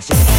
Johnson.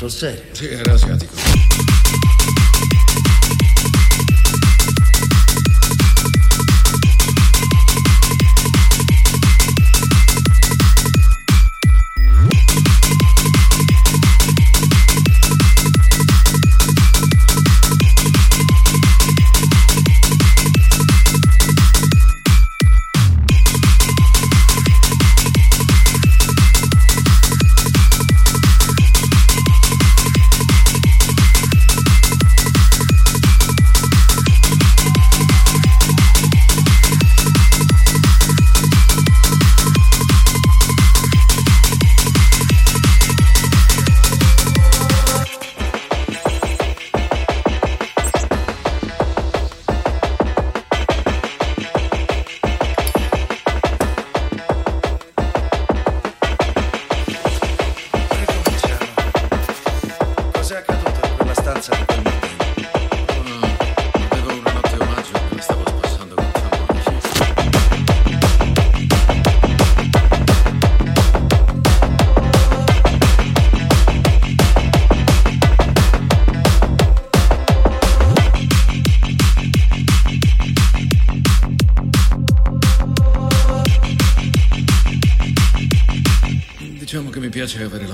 sou sério. Era Piacevole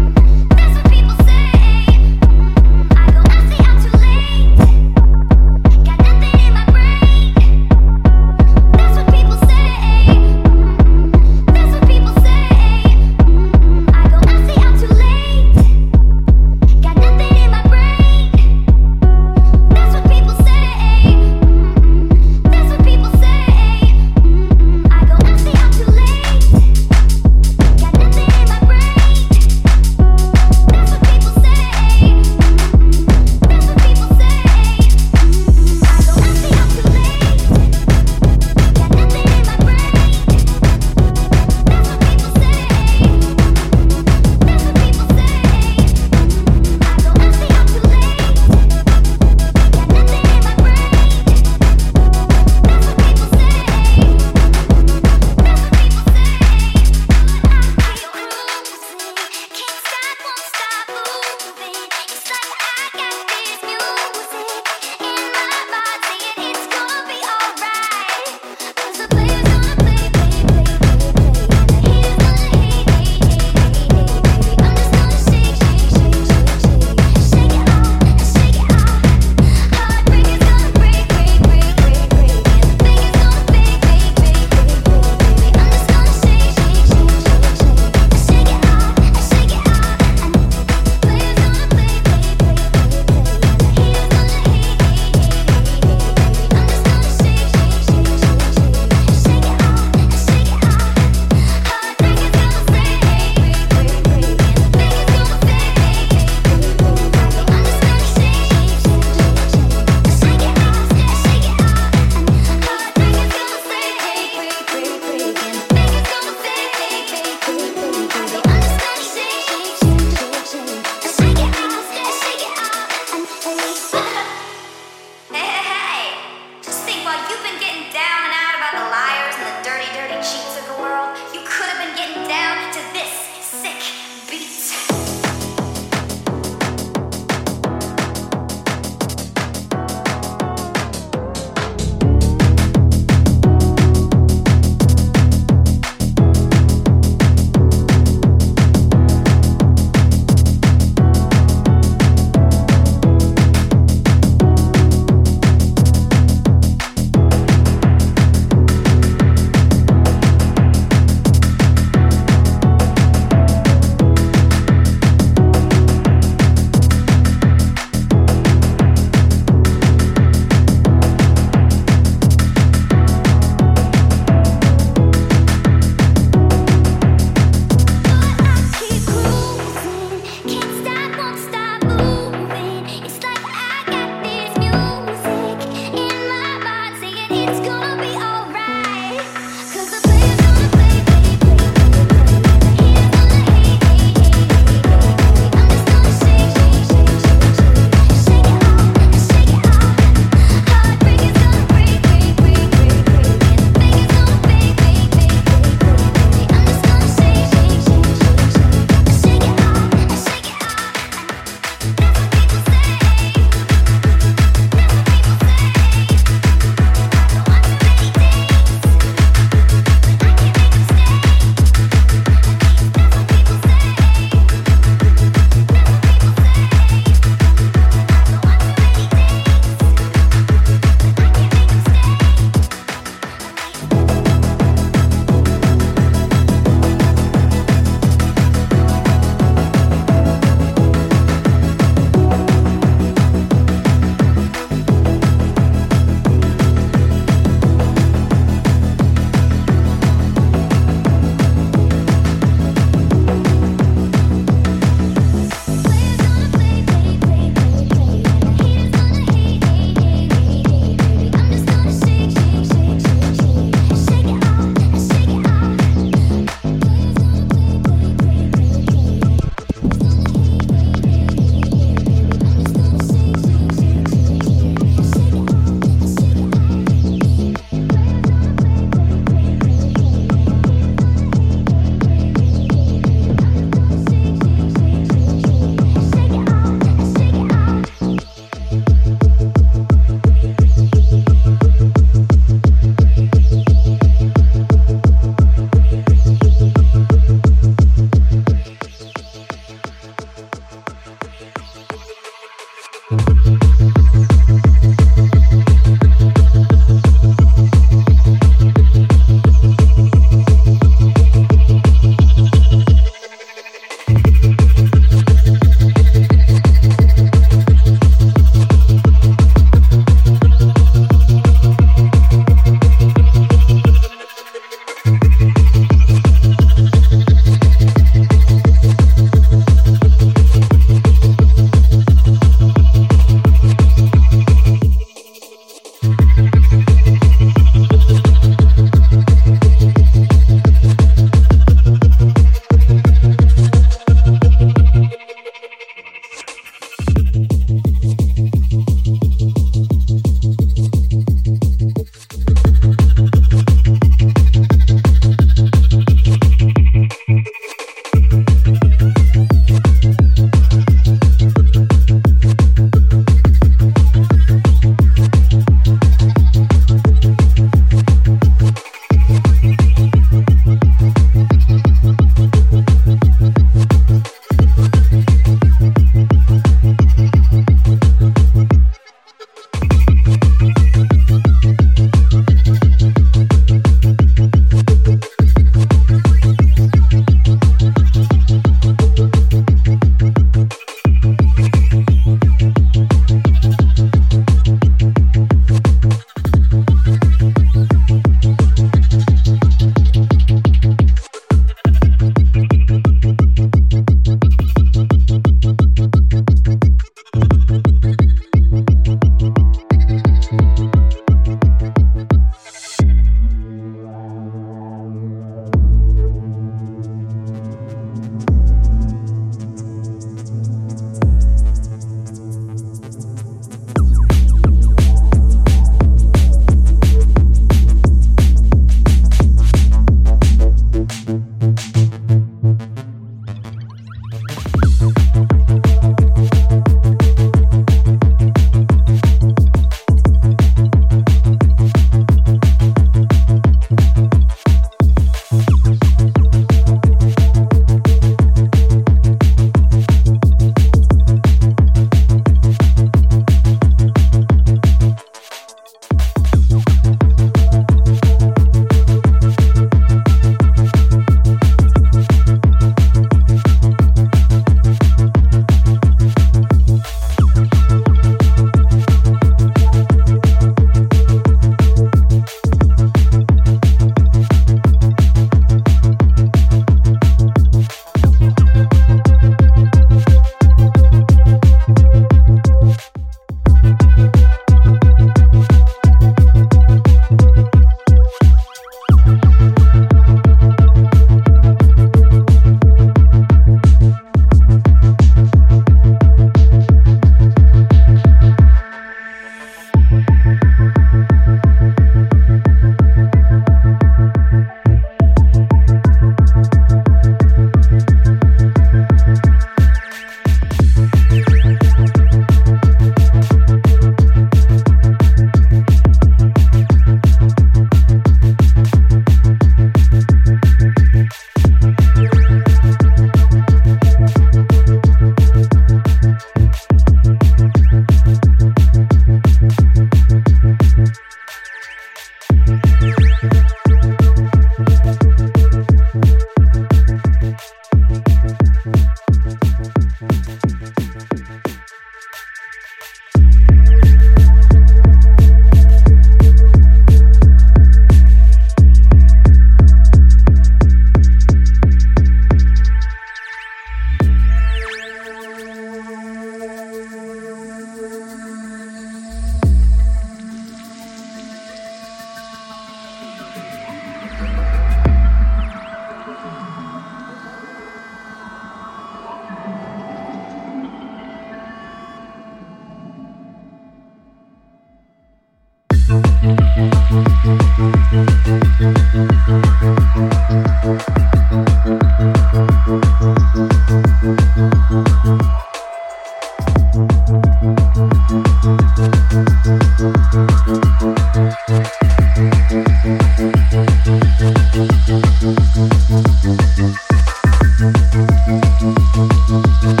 Thank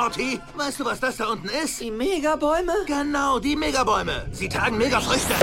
Morty. Weißt du, was das da unten ist? Die Megabäume? Genau, die Megabäume. Sie tragen Megafrüchte.